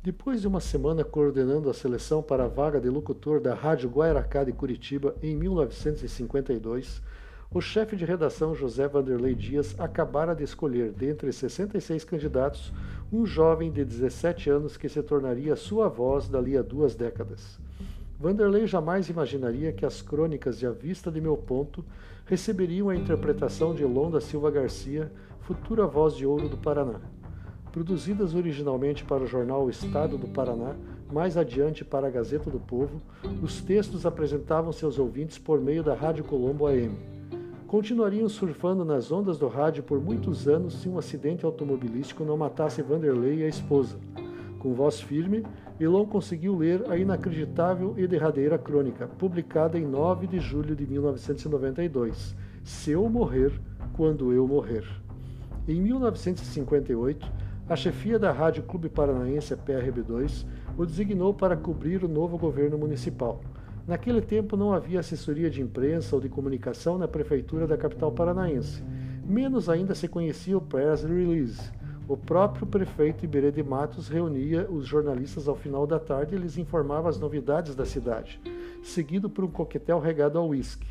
Depois de uma semana coordenando a seleção para a vaga de locutor da Rádio Guairacá de Curitiba em 1952, o chefe de redação José Vanderlei Dias acabara de escolher, dentre 66 candidatos, um jovem de 17 anos que se tornaria sua voz dali a duas décadas. Vanderlei jamais imaginaria que as crônicas de A Vista de Meu Ponto receberiam a interpretação de Elon da Silva Garcia, futura voz de ouro do Paraná. Produzidas originalmente para o jornal Estado do Paraná, mais adiante para a Gazeta do Povo, os textos apresentavam seus ouvintes por meio da Rádio Colombo AM. Continuariam surfando nas ondas do rádio por muitos anos se um acidente automobilístico não matasse Vanderlei e a esposa. Com voz firme, Elon conseguiu ler a inacreditável e derradeira crônica, publicada em 9 de julho de 1992, Se eu morrer, quando eu morrer. Em 1958, a chefia da Rádio Clube Paranaense, PRB2, o designou para cobrir o novo governo municipal. Naquele tempo não havia assessoria de imprensa ou de comunicação na prefeitura da capital paranaense. Menos ainda se conhecia o press release, o próprio prefeito Iberê de Matos reunia os jornalistas ao final da tarde e lhes informava as novidades da cidade, seguido por um coquetel regado ao uísque.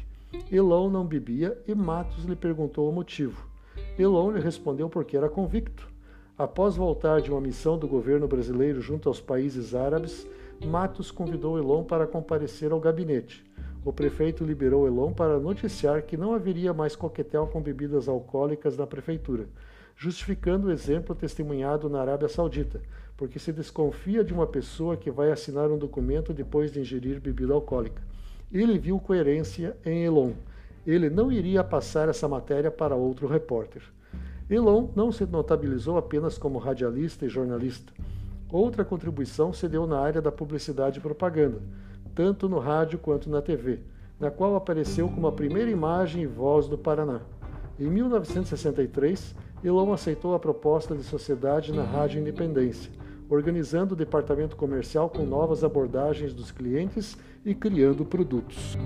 Elon não bebia e Matos lhe perguntou o motivo. Elon lhe respondeu porque era convicto. Após voltar de uma missão do governo brasileiro junto aos países árabes, Matos convidou Elon para comparecer ao gabinete. O prefeito liberou Elon para noticiar que não haveria mais coquetel com bebidas alcoólicas na prefeitura justificando o exemplo testemunhado na Arábia Saudita, porque se desconfia de uma pessoa que vai assinar um documento depois de ingerir bebida alcoólica. Ele viu coerência em Elon. Ele não iria passar essa matéria para outro repórter. Elon não se notabilizou apenas como radialista e jornalista. Outra contribuição se deu na área da publicidade e propaganda, tanto no rádio quanto na TV, na qual apareceu como a primeira imagem e voz do Paraná. Em 1963, Elon aceitou a proposta de sociedade na Rádio Independência, organizando o departamento comercial com novas abordagens dos clientes e criando produtos.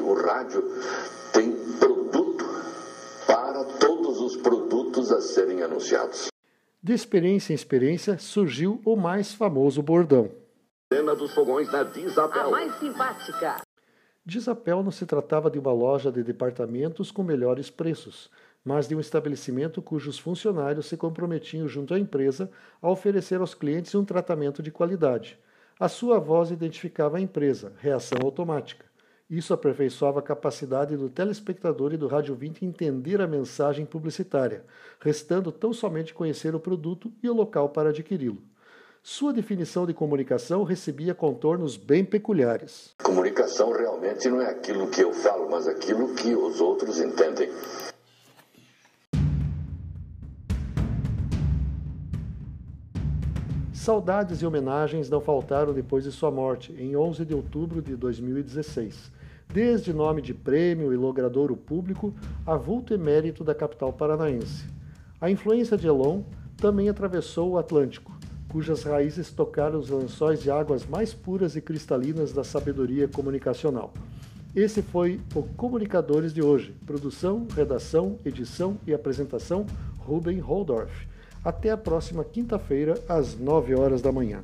O rádio tem para todos os produtos a serem anunciados. De experiência em experiência surgiu o mais famoso bordão. Cena dos fogões da Disabel. A mais simpática. Disapel não se tratava de uma loja de departamentos com melhores preços, mas de um estabelecimento cujos funcionários se comprometiam junto à empresa a oferecer aos clientes um tratamento de qualidade. A sua voz identificava a empresa, reação automática. Isso aperfeiçoava a capacidade do telespectador e do rádio 20 entender a mensagem publicitária, restando tão somente conhecer o produto e o local para adquiri-lo. Sua definição de comunicação recebia contornos bem peculiares. Comunicação realmente não é aquilo que eu falo, mas aquilo que os outros entendem. Saudades e homenagens não faltaram depois de sua morte, em 11 de outubro de 2016. Desde nome de prêmio e logradouro público a vulto emérito da capital paranaense. A influência de Elon também atravessou o Atlântico cujas raízes tocaram os lençóis de águas mais puras e cristalinas da sabedoria comunicacional. Esse foi o Comunicadores de hoje. Produção, redação, edição e apresentação, Ruben Holdorf. Até a próxima quinta-feira, às 9 horas da manhã.